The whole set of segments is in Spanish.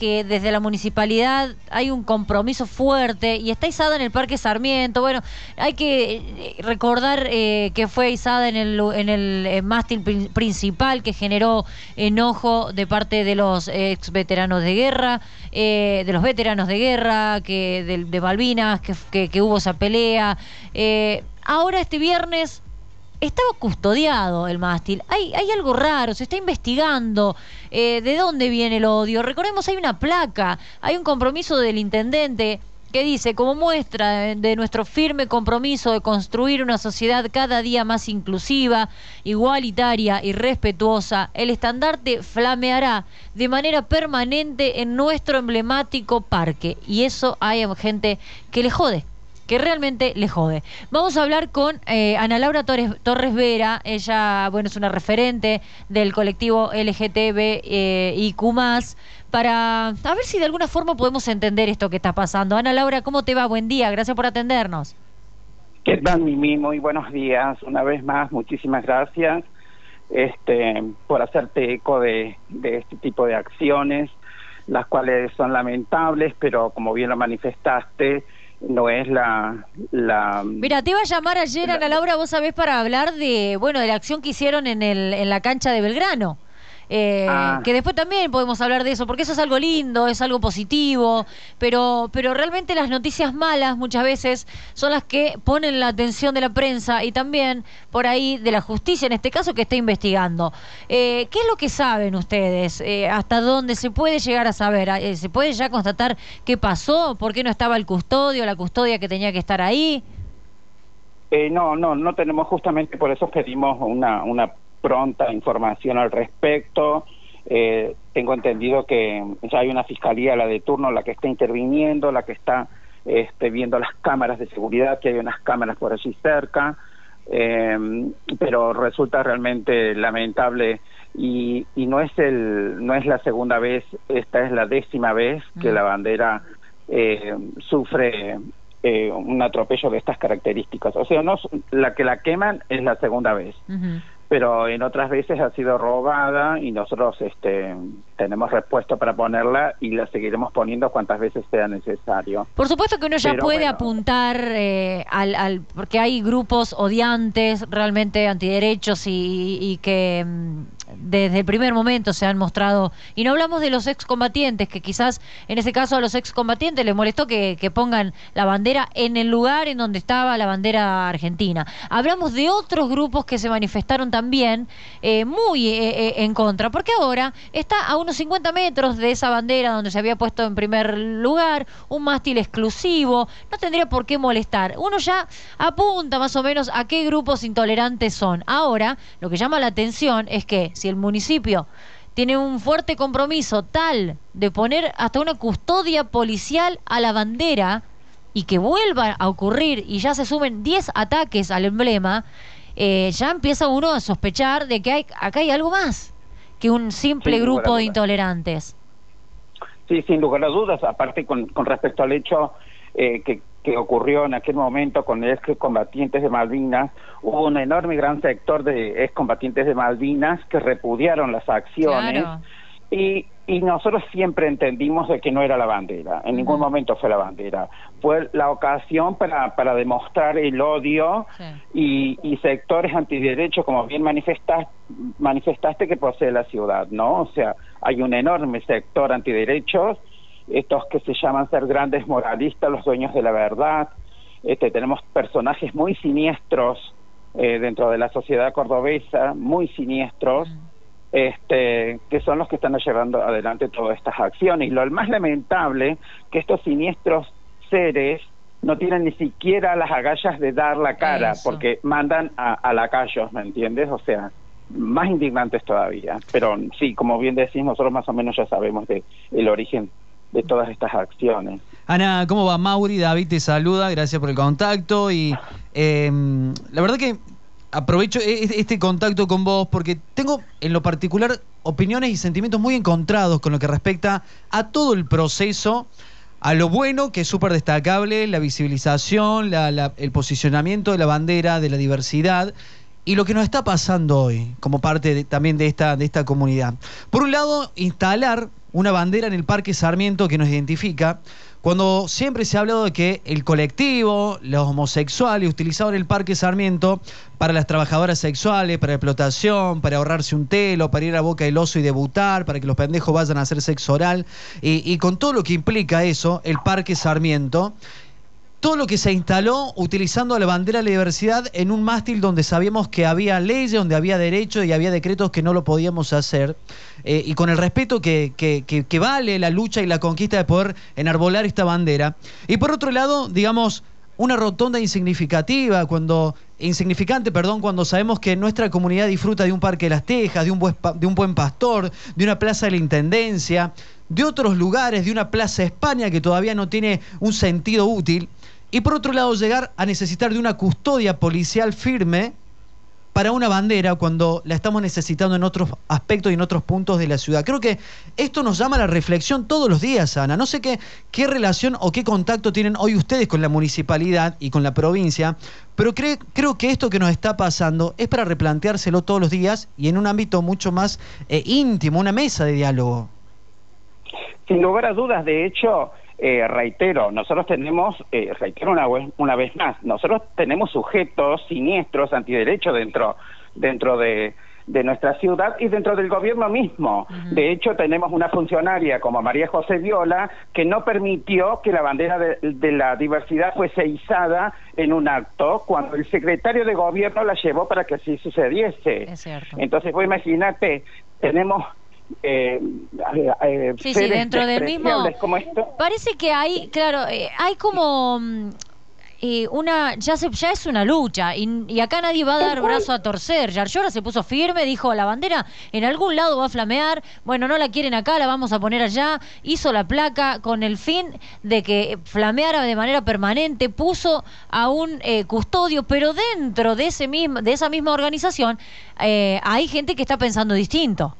que desde la municipalidad hay un compromiso fuerte y está izada en el Parque Sarmiento. Bueno, hay que eh, recordar eh, que fue izada en el, en el eh, mástil principal que generó enojo de parte de los ex veteranos de guerra, de los veteranos de guerra, que de, Malvinas, que, que, hubo esa pelea. ahora este viernes estaba custodiado el mástil. Hay, hay algo raro, se está investigando eh, de dónde viene el odio. Recordemos, hay una placa, hay un compromiso del intendente que dice, como muestra de nuestro firme compromiso de construir una sociedad cada día más inclusiva, igualitaria y respetuosa, el estandarte flameará de manera permanente en nuestro emblemático parque. Y eso hay gente que le jode que realmente le jode. Vamos a hablar con eh, Ana Laura Torres, Vera, ella, bueno, es una referente del colectivo LGTB eh, y Q+, para a ver si de alguna forma podemos entender esto que está pasando. Ana Laura, ¿cómo te va? Buen día, gracias por atendernos. ¿Qué tal, Mimi? Muy buenos días. Una vez más, muchísimas gracias este, por hacerte eco de este tipo de acciones, las cuales son lamentables, pero como bien lo manifestaste, no es la, la... Mira, te iba a llamar ayer, Ana Laura, vos sabés, para hablar de, bueno, de la acción que hicieron en, el, en la cancha de Belgrano. Eh, ah. Que después también podemos hablar de eso, porque eso es algo lindo, es algo positivo, pero, pero realmente las noticias malas muchas veces son las que ponen la atención de la prensa y también por ahí de la justicia, en este caso, que está investigando. Eh, ¿Qué es lo que saben ustedes? Eh, ¿Hasta dónde se puede llegar a saber? ¿Se puede ya constatar qué pasó? ¿Por qué no estaba el custodio, la custodia que tenía que estar ahí? no, no, no tenemos justamente por eso pedimos una, una pronta información al respecto. Eh, tengo entendido que ya hay una fiscalía, la de turno, la que está interviniendo, la que está este, viendo las cámaras de seguridad, que hay unas cámaras por allí cerca, eh, pero resulta realmente lamentable y, y no es el no es la segunda vez, esta es la décima vez que mm. la bandera eh, sufre eh, un atropello de estas características. O sea, no la que la queman es la segunda vez pero en otras veces ha sido robada y nosotros este, tenemos respuesta para ponerla y la seguiremos poniendo cuantas veces sea necesario. Por supuesto que uno ya puede apuntar eh, al, al, porque hay grupos odiantes, realmente antiderechos y, y que mm, desde el primer momento se han mostrado, y no hablamos de los excombatientes, que quizás en ese caso a los excombatientes les molestó que, pongan la bandera en el lugar en donde estaba la bandera argentina. Hablamos de otros grupos que se manifestaron también eh, muy eh, eh, en contra, porque ahora está a unos 50 metros de esa bandera donde se había puesto en primer lugar, un mástil exclusivo, no tendría por qué molestar. Uno ya apunta más o menos a qué grupos intolerantes son. Ahora, lo que llama la atención es que si el municipio tiene un fuerte compromiso tal de poner hasta una custodia policial a la bandera y que vuelva a ocurrir y ya se sumen 10 ataques al emblema, eh, ya empieza uno a sospechar de que hay, acá hay algo más que un simple grupo de intolerantes. Sí, sin lugar a dudas, aparte con, con respecto al hecho eh, que que ocurrió en aquel momento con excombatientes de Malvinas, hubo un enorme gran sector de excombatientes de Malvinas que repudiaron las acciones y, y nosotros siempre entendimos de que no era la bandera, en ningún momento fue la bandera, fue la ocasión para, para demostrar el odio y, y, sectores antiderechos, como bien manifestaste, manifestaste que posee la ciudad, ¿no? O sea, hay un enorme sector antiderechos estos que se llaman ser grandes moralistas, los dueños de la verdad. Este, tenemos personajes muy siniestros eh, dentro de la sociedad cordobesa, muy siniestros, este, que son los que están llevando adelante todas estas acciones. Y lo más lamentable, que estos siniestros seres no tienen ni siquiera las agallas de dar la cara, porque mandan a, a lacayos, ¿me entiendes? O sea, más indignantes todavía. Pero sí, como bien decís, nosotros más o menos ya sabemos de el origen de todas estas acciones. Ana, ¿cómo va? Mauri, David te saluda, gracias por el contacto y em, la verdad que aprovecho e-, e-, este contacto con vos porque tengo en lo particular opiniones y sentimientos muy encontrados con lo que respecta a todo el proceso, a lo bueno que es súper destacable, la visibilización, el posicionamiento de la bandera, de la diversidad y lo que nos está pasando hoy como parte también de esta, de esta comunidad. Por un lado, instalar una bandera en el Parque Sarmiento que nos identifica, cuando siempre se ha hablado de que el colectivo, los homosexuales, utilizaban el Parque Sarmiento para las trabajadoras sexuales, para explotación, para ahorrarse un telo, para ir a Boca del Oso y debutar, para que los pendejos vayan a hacer sexo oral, y, y con todo lo que implica eso, el Parque Sarmiento, todo lo que se instaló utilizando la bandera de la diversidad en un mástil donde sabíamos que había leyes, donde había derechos y había decretos que no lo podíamos hacer, eh, y con el respeto que, vale la lucha y la conquista de poder enarbolar esta bandera. Y por otro lado, digamos, una rotonda insignificativa, cuando insignificante, perdón, cuando sabemos que nuestra comunidad disfruta de un parque de las Tejas, de un, buen, de un buen pastor, de una plaza de la Intendencia, de otros lugares, de una plaza España que todavía no tiene un sentido útil y por otro lado llegar a necesitar de una custodia policial firme para una bandera cuando la estamos necesitando en otros aspectos y en otros puntos de la ciudad. Creo que esto nos llama a la reflexión todos los días, Ana. No sé qué, qué relación o qué contacto tienen hoy ustedes con la municipalidad y con la provincia, pero creo que esto que nos está pasando es para replanteárselo todos los días y en un ámbito mucho más eh, íntimo, una mesa de diálogo. Sin lugar a dudas, de hecho, eh, reitero, nosotros tenemos, eh, reitero una vez, una vez más, nosotros tenemos sujetos siniestros antiderechos dentro, dentro de, de nuestra ciudad y dentro del gobierno mismo. De hecho, tenemos una funcionaria como María José Viola que no permitió que la bandera de, de, la diversidad fuese izada en un acto cuando el secretario de gobierno la llevó para que así sucediese. Entonces, pues imagínate, tenemos eh, eh, sí, sí, dentro del mismo. Parece que hay, claro, eh, hay como mm, eh, una, ya se, ya es una lucha y, acá nadie va a dar brazo a torcer. Yarlora se puso firme, dijo la bandera en algún lado va a flamear. Bueno, no la quieren acá, la vamos a poner allá. Hizo la placa con el fin de que flameara de manera permanente. Puso a un custodio, pero dentro de ese mismo, de esa misma organización hay gente que está pensando distinto.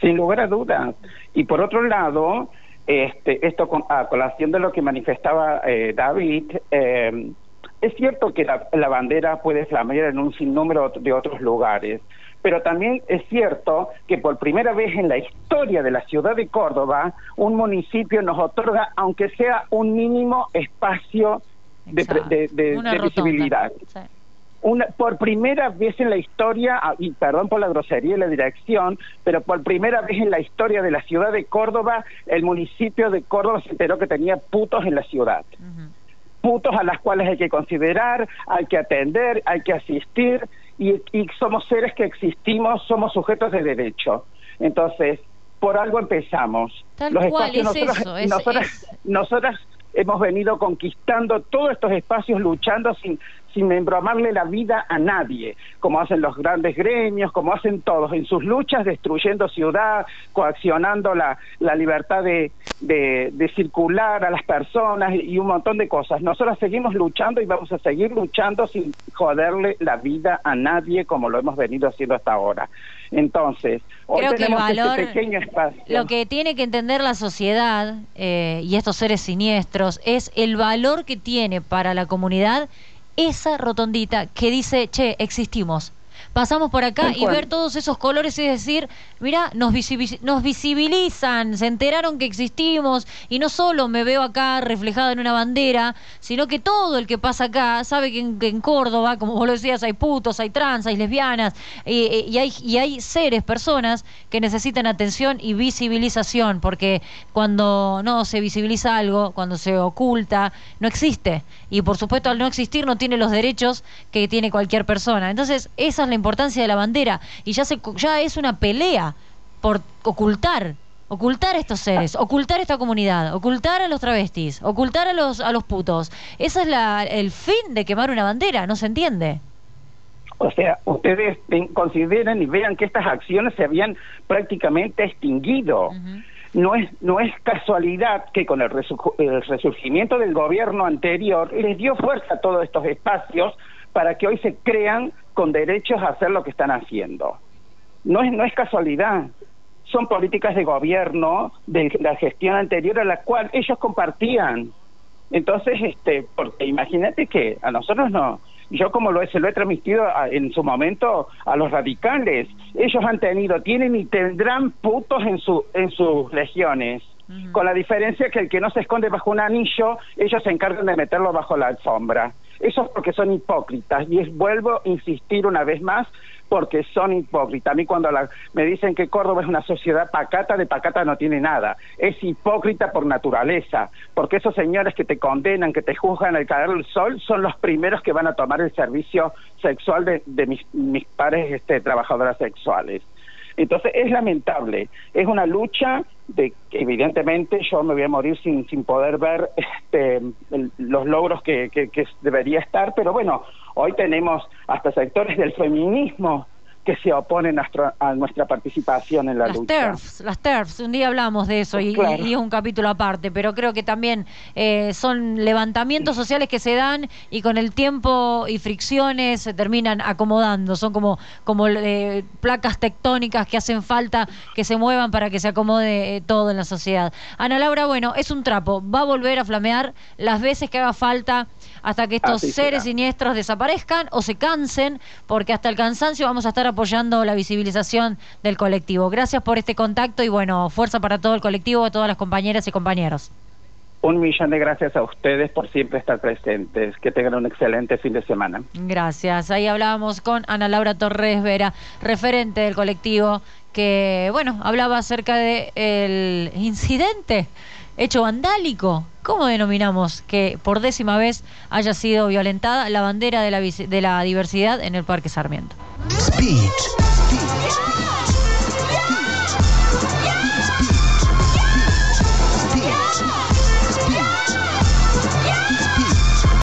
Sin lugar a dudas. Y por otro lado, este, esto con, a colación de lo que manifestaba eh, David, eh, es cierto que la, la, bandera puede flamear en un sinnúmero de otros lugares, pero también es cierto que por primera vez en la historia de la ciudad de Córdoba, un municipio nos otorga, aunque sea un mínimo espacio de, de, de, visibilidad una, por primera vez en la historia, ah, y perdón por la grosería y la dirección, pero por primera vez en la historia de la ciudad de Córdoba, el municipio de Córdoba se enteró que tenía putos en la ciudad. Putos a las cuales hay que considerar, hay que atender, hay que asistir, y, somos seres que existimos, somos sujetos de derecho. Entonces, por algo empezamos. Los espacios, nosotros, nosotras hemos venido conquistando todos estos espacios luchando sin sin embromarle la vida a nadie, como hacen los grandes gremios, como hacen todos en sus luchas, destruyendo ciudad, coaccionando la, la libertad de, de, circular a las personas y un montón de cosas. Nosotros seguimos luchando y vamos a seguir luchando sin joderle la vida a nadie como lo hemos venido haciendo hasta ahora. Entonces, hoy Creo tenemos que el valor, este pequeño espacio. Lo que tiene que entender la sociedad eh, y estos seres siniestros es el valor que tiene para la comunidad esa rotondita que dice, che, existimos pasamos por acá y ver todos esos colores y decir, mira, nos, nos visibilizan, se enteraron que existimos y no solo me veo acá reflejado en una bandera, sino que todo el que pasa acá sabe que en, Córdoba, como vos lo decías, hay putos, hay trans, hay lesbianas y, hay, y hay seres, personas que necesitan atención y visibilización, porque cuando no se visibiliza algo, cuando se oculta, no existe. Y por supuesto, al no existir, no tiene los derechos que tiene cualquier persona. Entonces, esa es la importancia de la bandera y ya, se, ya es una pelea por ocultar ocultar a estos seres, ocultar esta comunidad, ocultar a los travestis, ocultar a los a los putos. Ese es la, el fin de quemar una bandera, ¿no se entiende? O sea, ustedes consideren y vean que estas acciones se habían prácticamente extinguido. No es, no es casualidad que con el, el resurgimiento del gobierno anterior les dio fuerza a todos estos espacios para que hoy se crean con derechos a hacer lo que están haciendo. No es, no es casualidad, son políticas de gobierno de la gestión anterior a la cual ellos compartían. Entonces, este, porque imagínate que a nosotros no, yo como lo, se lo he transmitido en su momento a los radicales, ellos han tenido, tienen y tendrán putos en, su, en sus legiones. Con la diferencia que el que no se esconde bajo un anillo, ellos se encargan de meterlo bajo la alfombra. Eso es porque son hipócritas. Y es, vuelvo a insistir una vez más, porque son hipócritas. A mí cuando me dicen que Córdoba es una sociedad pacata, de pacata no tiene nada. Es hipócrita por naturaleza, porque esos señores que te condenan, que te juzgan al caer del sol, son los primeros que van a tomar el servicio sexual de, mis, mis pares este, trabajadoras sexuales. Entonces es lamentable, es una lucha de que evidentemente yo me voy a morir sin, sin poder ver este, los logros que, que, que debería estar, pero bueno, hoy tenemos hasta sectores del feminismo que se oponen a nuestra, participación en la las lucha. TERFs, las TERFs, un día hablamos de eso y, es un capítulo aparte, pero creo que también eh, son levantamientos sociales que se dan y con el tiempo y fricciones se terminan acomodando, son como, como eh, placas tectónicas que hacen falta que se muevan para que se acomode eh, todo en la sociedad. Ana Laura, bueno, es un trapo, va a volver a flamear las veces que haga falta hasta que estos seres siniestros desaparezcan o se cansen, porque hasta el cansancio vamos a estar apoyando la visibilización del colectivo. Gracias por este contacto y bueno, fuerza para todo el colectivo, a todas las compañeras y compañeros. Un millón de gracias a ustedes por siempre estar presentes. Que tengan un excelente fin de semana. Gracias. Ahí hablábamos con Ana Laura Torres Vera, referente del colectivo, que, bueno, hablaba acerca del incidente hecho vandálico. ¿Cómo denominamos que por décima vez haya sido violentada la bandera de la, de la diversidad en el Parque Sarmiento?